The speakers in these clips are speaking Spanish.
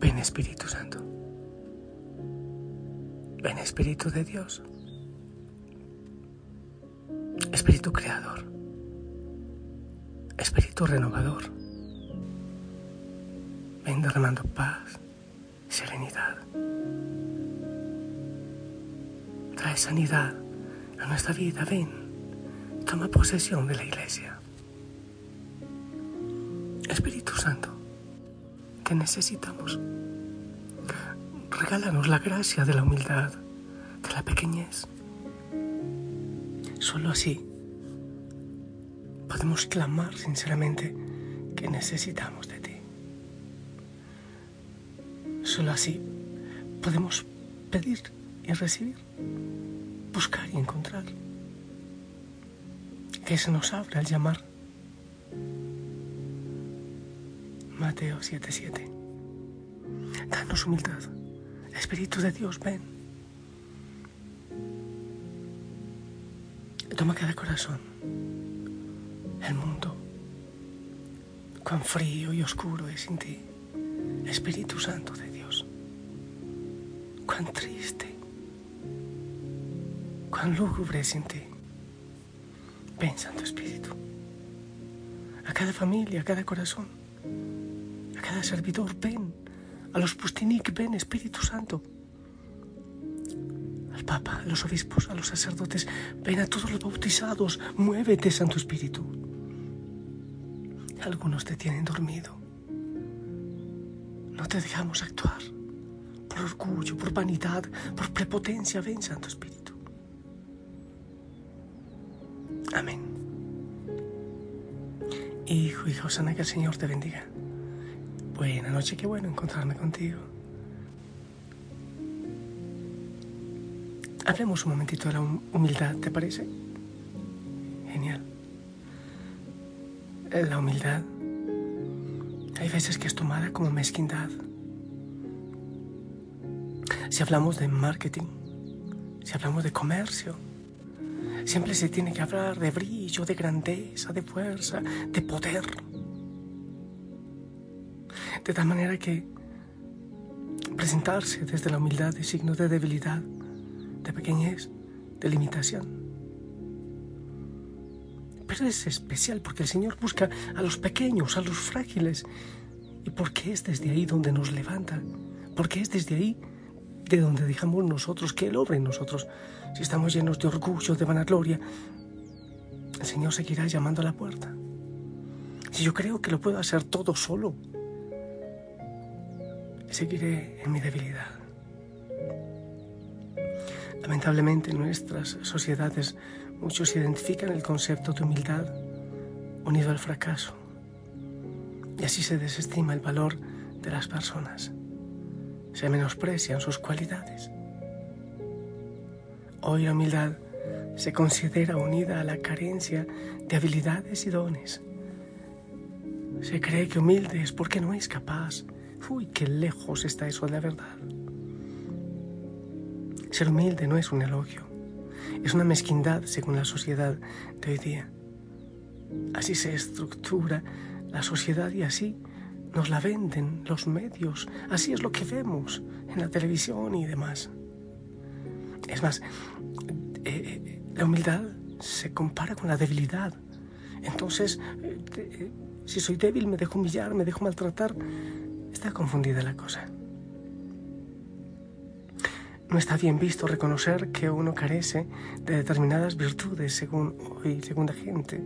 Ven Espíritu Santo. Ven Espíritu de Dios. Espíritu Creador. Espíritu Renovador. Ven derramando paz, serenidad. Trae sanidad a nuestra vida. Ven, toma posesión de la iglesia. Espíritu Santo, te necesitamos. Regálanos la gracia de la humildad, de la pequeñez. Solo así podemos clamar sinceramente que necesitamos de ti. Solo así podemos pedir y recibir, buscar y encontrar. Que se nos abra el llamar. Mateo 7:7. Danos humildad. Espíritu de Dios, ven. Toma cada corazón. El mundo. Cuán frío y oscuro es sin ti. Espíritu Santo de Dios. Cuán triste. Cuán lúgubre es sin ti. Ven, Santo Espíritu. A cada familia, a cada corazón. A cada servidor, ven a los Pustinik, ven Espíritu Santo. Al Papa, a los obispos, a los sacerdotes, ven a todos los bautizados, muévete Santo Espíritu. Algunos te tienen dormido. No te dejamos actuar por orgullo, por vanidad, por prepotencia. Ven Santo Espíritu. Amén. Hijo y Josana, que el Señor te bendiga. Buenas noches, qué bueno encontrarme contigo. Hablemos un momentito de la humildad, ¿te parece? Genial. La humildad hay veces que es tomada como mezquindad. Si hablamos de marketing, si hablamos de comercio, siempre se tiene que hablar de brillo, de grandeza, de fuerza, de poder. De tal manera que presentarse desde la humildad es signo de debilidad, de pequeñez, de limitación. Pero es especial porque el Señor busca a los pequeños, a los frágiles, y porque es desde ahí donde nos levanta, porque es desde ahí de donde dejamos nosotros que Él obre en nosotros. Si estamos llenos de orgullo, de vanagloria, el Señor seguirá llamando a la puerta. Si yo creo que lo puedo hacer todo solo, seguiré en mi debilidad. Lamentablemente en nuestras sociedades muchos identifican el concepto de humildad unido al fracaso y así se desestima el valor de las personas, se menosprecian sus cualidades. Hoy la humildad se considera unida a la carencia de habilidades y dones. Se cree que humilde es porque no es capaz. Uy, qué lejos está eso de la verdad. Ser humilde no es un elogio, es una mezquindad según la sociedad de hoy día. Así se estructura la sociedad y así nos la venden los medios, así es lo que vemos en la televisión y demás. Es más, eh, la humildad se compara con la debilidad. Entonces, eh, eh, si soy débil, me dejo humillar, me dejo maltratar. Está confundida la cosa. No está bien visto reconocer que uno carece de determinadas virtudes según hoy, según la gente.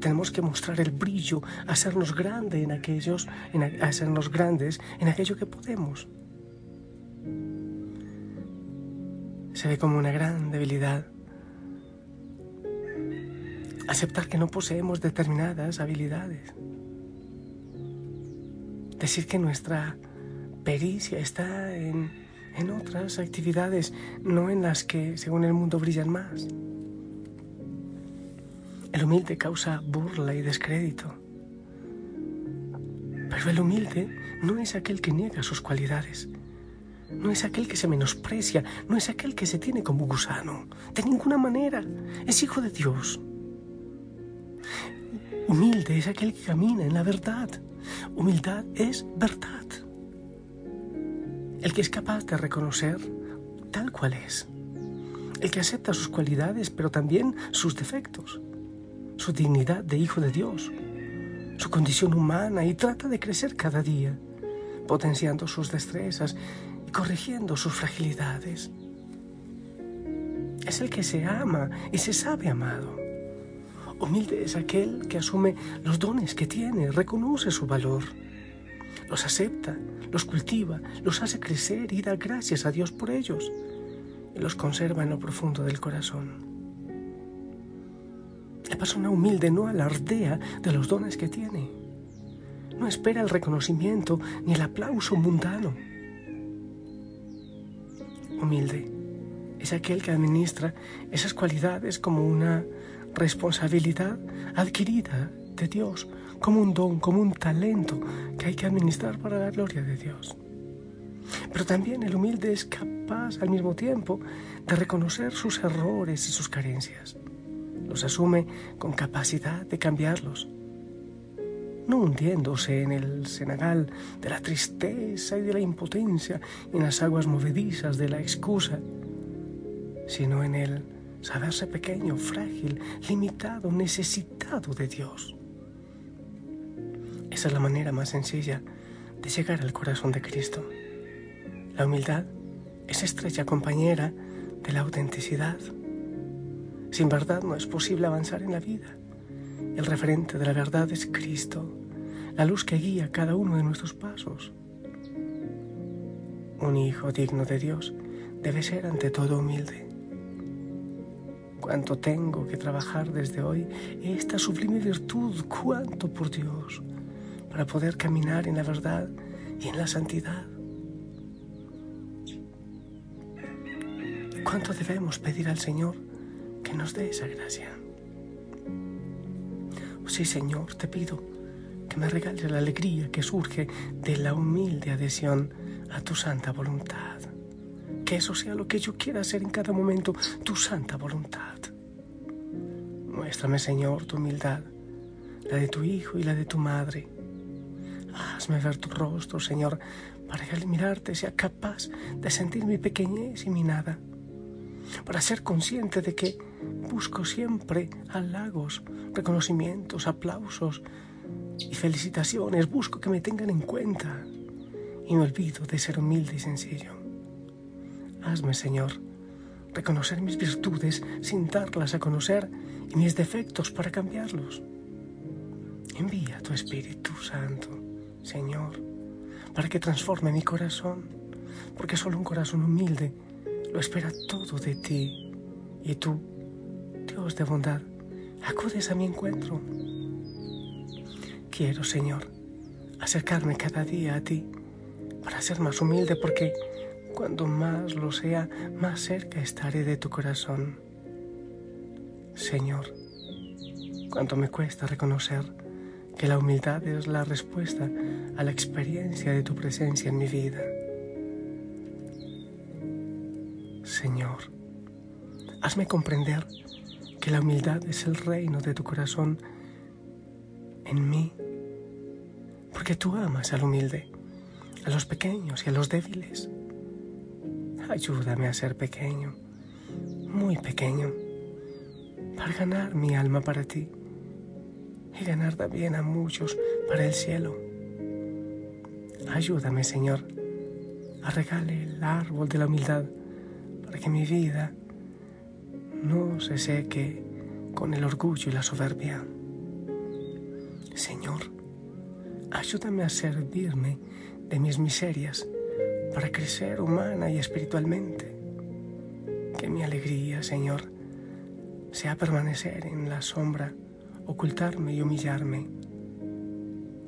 Tenemos que mostrar el brillo, hacernos grandes en aquellos, en, hacernos grandes en aquello que podemos. Se ve como una gran debilidad aceptar que no poseemos determinadas habilidades. Decir que nuestra pericia está en en otras actividades, no en las que, según el mundo, brillan más. El humilde causa burla y descrédito. Pero el humilde no es aquel que niega sus cualidades. No es aquel que se menosprecia, no es aquel que se tiene como gusano. De ninguna manera. Es hijo de Dios. Humilde es aquel que camina en la verdad. Humildad es verdad el que es capaz de reconocer tal cual es, el que acepta sus cualidades, pero también sus defectos, su dignidad de hijo de Dios, su condición humana y trata de crecer cada día, potenciando sus destrezas y corrigiendo sus fragilidades. Es el que se ama y se sabe amado. Humilde es aquel que asume los dones que tiene, reconoce su valor los acepta, los cultiva, los hace crecer y da gracias a Dios por ellos y los conserva en lo profundo del corazón. La persona humilde no alardea de los dones que tiene, no espera el reconocimiento ni el aplauso mundano. Humilde es aquel que administra esas cualidades como una responsabilidad adquirida de Dios como un don, como un talento que hay que administrar para la gloria de Dios. Pero también el humilde es capaz al mismo tiempo de reconocer sus errores y sus carencias. Los asume con capacidad de cambiarlos. No hundiéndose en el senegal de la tristeza y de la impotencia, en las aguas movedizas de la excusa, sino en el saberse pequeño, frágil, limitado, necesitado de Dios. Esa es la manera más sencilla de llegar al corazón de Cristo. La humildad es estrecha compañera de la autenticidad. Sin verdad no es posible avanzar en la vida. El referente de la verdad es Cristo, la luz que guía cada uno de nuestros pasos. Un hijo digno de Dios debe ser ante todo humilde. Cuánto tengo que trabajar desde hoy esta sublime virtud, cuánto por Dios para poder caminar en la verdad y en la santidad. ¿Cuánto debemos pedir al Señor que nos dé esa gracia? Oh, sí, Señor, te pido que me regales la alegría que surge de la humilde adhesión a tu santa voluntad. Que eso sea lo que yo quiera hacer en cada momento, tu santa voluntad. Muéstrame, Señor, tu humildad, la de tu Hijo y la de tu Madre Hazme ver tu rostro, Señor, para que al mirarte sea capaz de sentir mi pequeñez y mi nada, para ser consciente de que busco siempre halagos, reconocimientos, aplausos y felicitaciones, busco que me tengan en cuenta y me olvido de ser humilde y sencillo. Hazme, Señor, reconocer mis virtudes sin darlas a conocer y mis defectos para cambiarlos. Envía tu Espíritu Santo Señor, para que transforme mi corazón, porque solo un corazón humilde lo espera todo de ti. Y tú, Dios de bondad, acudes a mi encuentro. Quiero, Señor, acercarme cada día a ti para ser más humilde, porque cuando más lo sea, más cerca estaré de tu corazón. Señor, cuánto me cuesta reconocer que la humildad es la respuesta a la experiencia de tu presencia en mi vida. Señor, hazme comprender que la humildad es el reino de tu corazón en mí, porque tú amas al humilde, a los pequeños y a los débiles. Ayúdame a ser pequeño, muy pequeño, para ganar mi alma para ti y ganar también a muchos para el cielo. Ayúdame, Señor, a regalar el árbol de la humildad para que mi vida no se seque con el orgullo y la soberbia. Señor, ayúdame a servirme de mis miserias para crecer humana y espiritualmente. Que mi alegría, Señor, sea permanecer en la sombra, ocultarme y humillarme.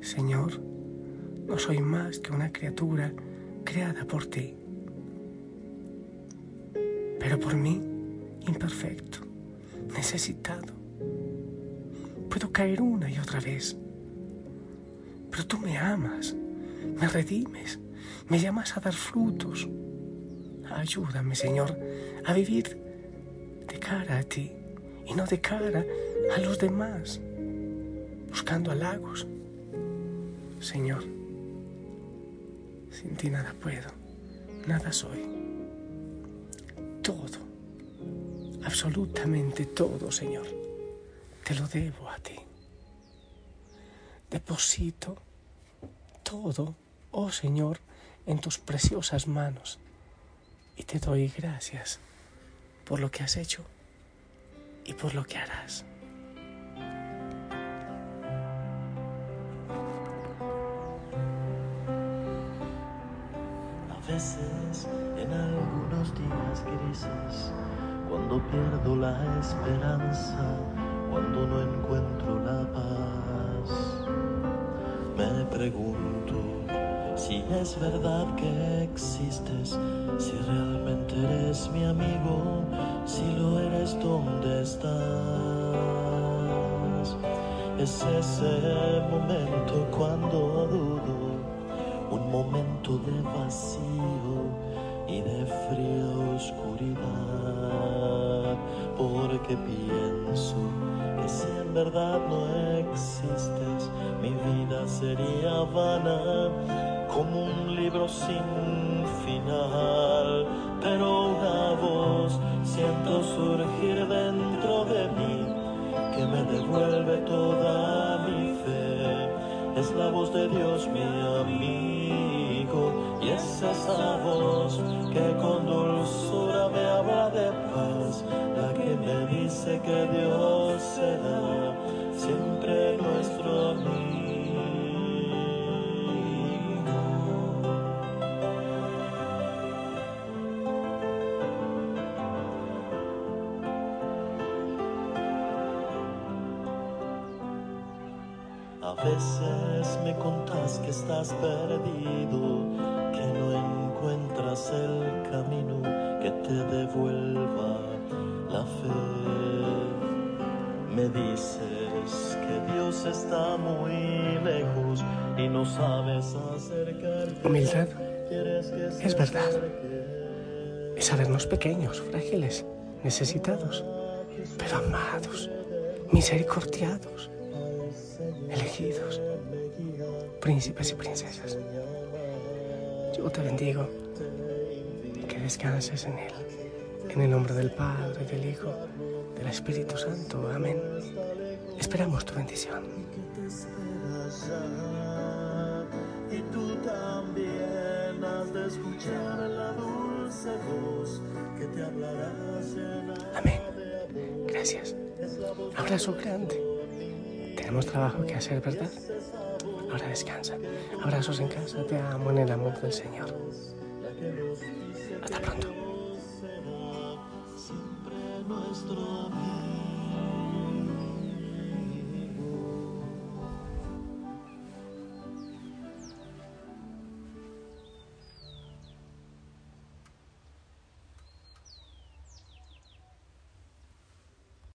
Señor, no soy más que una criatura creada por ti, pero por mí imperfecto, necesitado. Puedo caer una y otra vez, pero tú me amas, me redimes, me llamas a dar frutos. Ayúdame, Señor, a vivir de cara a ti y no de cara a los demás, buscando halagos. Señor, sin ti nada puedo, nada soy. Todo, absolutamente todo, Señor, te lo debo a ti. Deposito todo, oh Señor, en tus preciosas manos y te doy gracias por lo que has hecho y por lo que harás. A veces, en algunos días grises, cuando pierdo la esperanza, cuando no encuentro la paz, me pregunto si es verdad que existes, si realmente eres mi amigo, si lo eres, ¿dónde estás? Es ese momento cuando dudo, un momento de vacío y de fría oscuridad, porque pienso que si en verdad no existes, mi vida sería vana como un libro sin final, pero una voz siento surgir dentro de mí que me devuelve toda mi fe. Es la voz de Dios mi amigo y es esa voz que con dulzura me habla de paz, la que me dice que Dios será siempre nuestro amigo. Veces me contás que estás perdido, que no encuentras el camino que te devuelva la fe. Me dices que Dios está muy lejos y no sabes acercarte. Humildad es verdad. es sabernos pequeños, frágiles, necesitados, pero amados, misericordiados, elegidos, príncipes y princesas. Yo te bendigo y que descanses en Él. En el nombre del Padre, del Hijo, del Espíritu Santo. Amén. Esperamos tu bendición. y tú también has de escuchar la dulce voz que te hablará Amén. Gracias. Abrazo grande. Tenemos trabajo que hacer, ¿verdad? Ahora descansa. Abrazos en casa. Te amo en el amor del Señor. Hasta pronto.